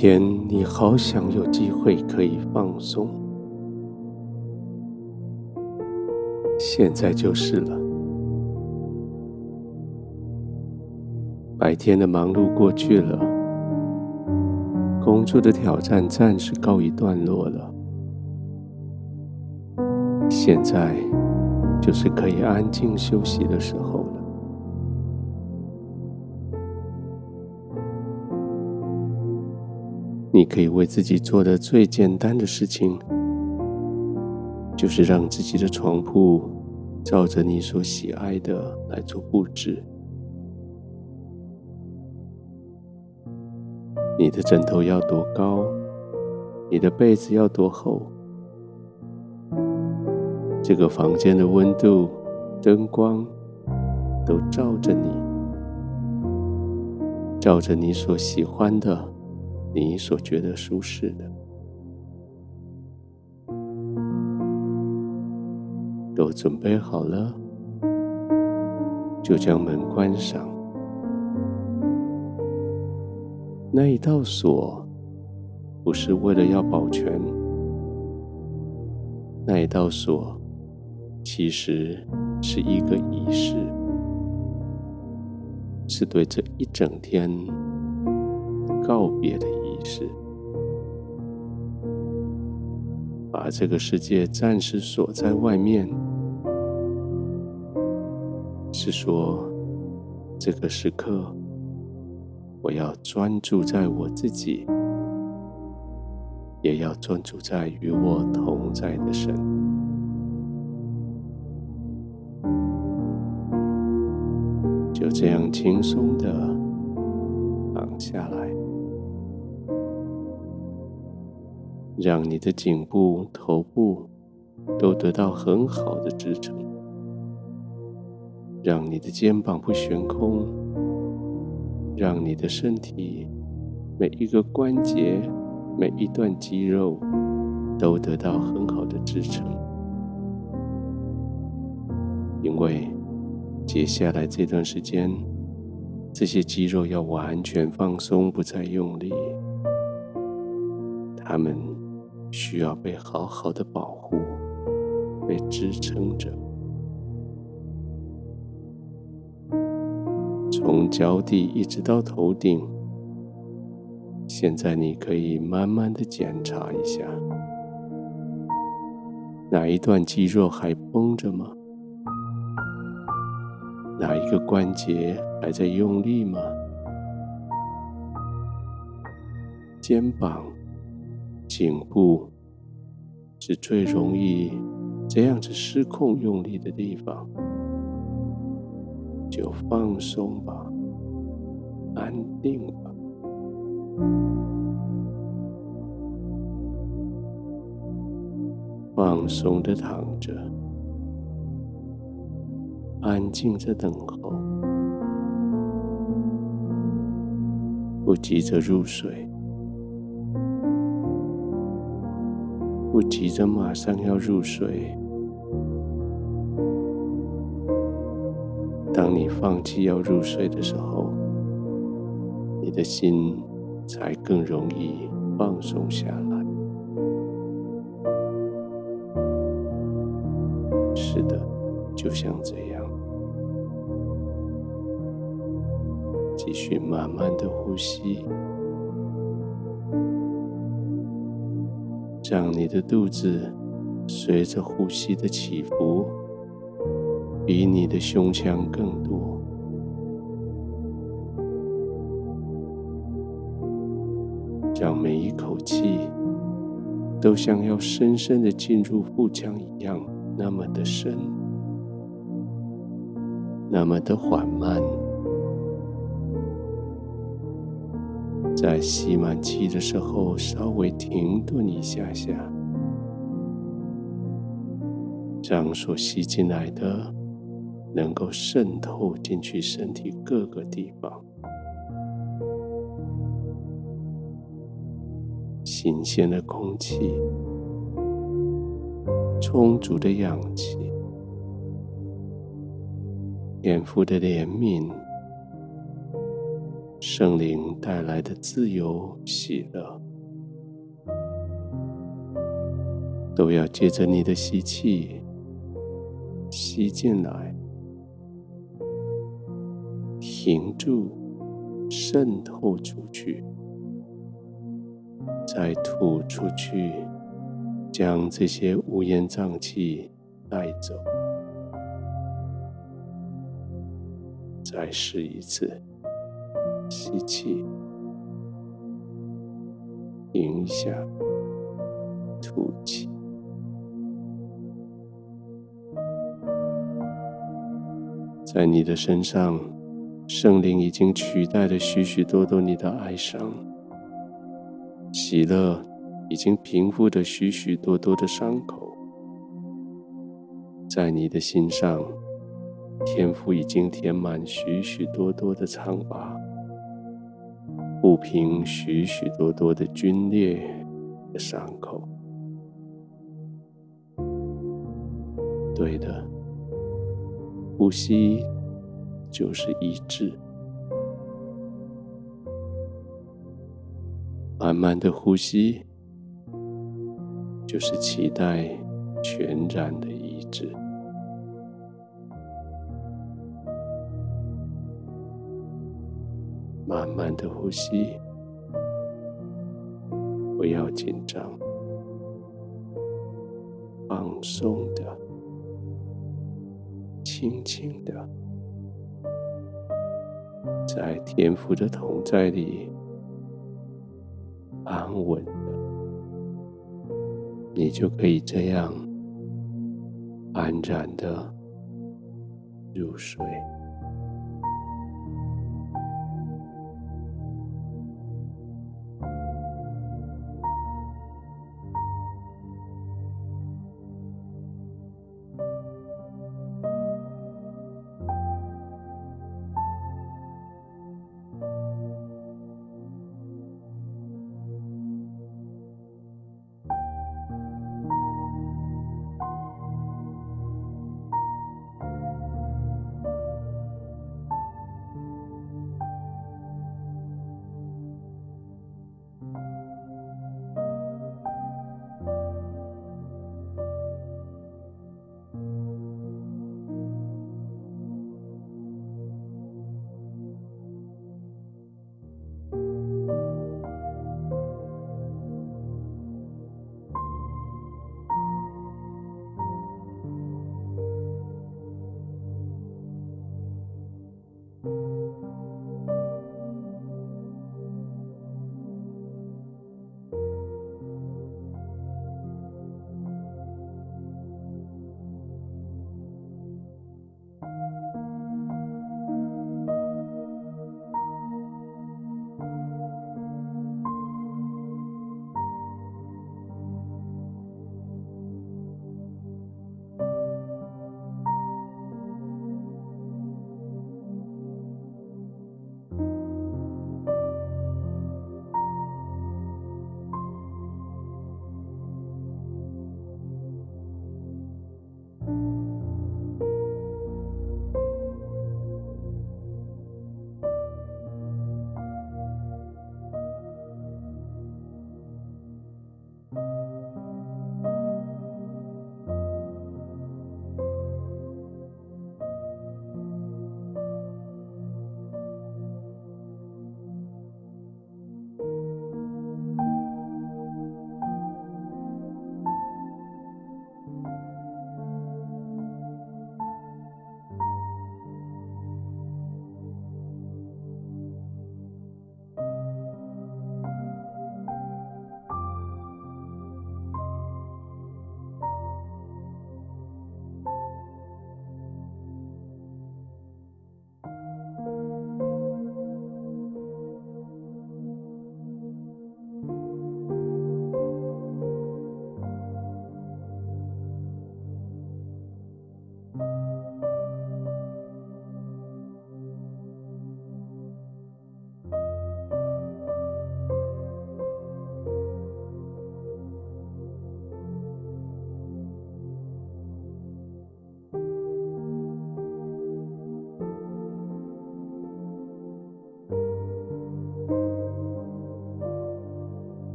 天你好想有机会可以放松，现在就是了。白天的忙碌过去了，工作的挑战暂时告一段落了，现在就是可以安静休息的时候。可以为自己做的最简单的事情，就是让自己的床铺照着你所喜爱的来做布置。你的枕头要多高？你的被子要多厚？这个房间的温度、灯光都照着你，照着你所喜欢的。你所觉得舒适的，都准备好了，就将门关上。那一道锁不是为了要保全，那一道锁其实是一个仪式，是对这一整天告别的是把这个世界暂时锁在外面，是说这个时刻我要专注在我自己，也要专注在与我同在的神，就这样轻松的躺下来。让你的颈部、头部都得到很好的支撑，让你的肩膀不悬空，让你的身体每一个关节、每一段肌肉都得到很好的支撑，因为接下来这段时间，这些肌肉要完全放松，不再用力，他们。需要被好好的保护，被支撑着。从脚底一直到头顶，现在你可以慢慢的检查一下，哪一段肌肉还绷着吗？哪一个关节还在用力吗？肩膀。颈部是最容易这样子失控用力的地方，就放松吧，安定吧，放松的躺着，安静的等候，不急着入睡。不急着马上要入睡。当你放弃要入睡的时候，你的心才更容易放松下来。是的，就像这样，继续慢慢的呼吸。让你的肚子随着呼吸的起伏，比你的胸腔更多。让每一口气都像要深深的进入腹腔一样，那么的深，那么的缓慢。在吸满气的时候，稍微停顿一下下，让所吸进来的能够渗透进去身体各个地方。新鲜的空气，充足的氧气，天父的怜悯。圣灵带来的自由、喜乐，都要借着你的吸气吸进来，停住，渗透出去，再吐出去，将这些乌烟瘴气带走。再试一次。吸气，停一下，吐气。在你的身上，圣灵已经取代了许许多多你的哀伤，喜乐已经平复了许许多多的伤口，在你的心上，天赋已经填满许许多多的苍白。抚平许许多多的皲裂的伤口。对的，呼吸就是医治。慢慢的呼吸，就是期待全然的医治。慢慢的呼吸，不要紧张，放松的，轻轻的，在天赋的同在里。安稳的，你就可以这样安然的入睡。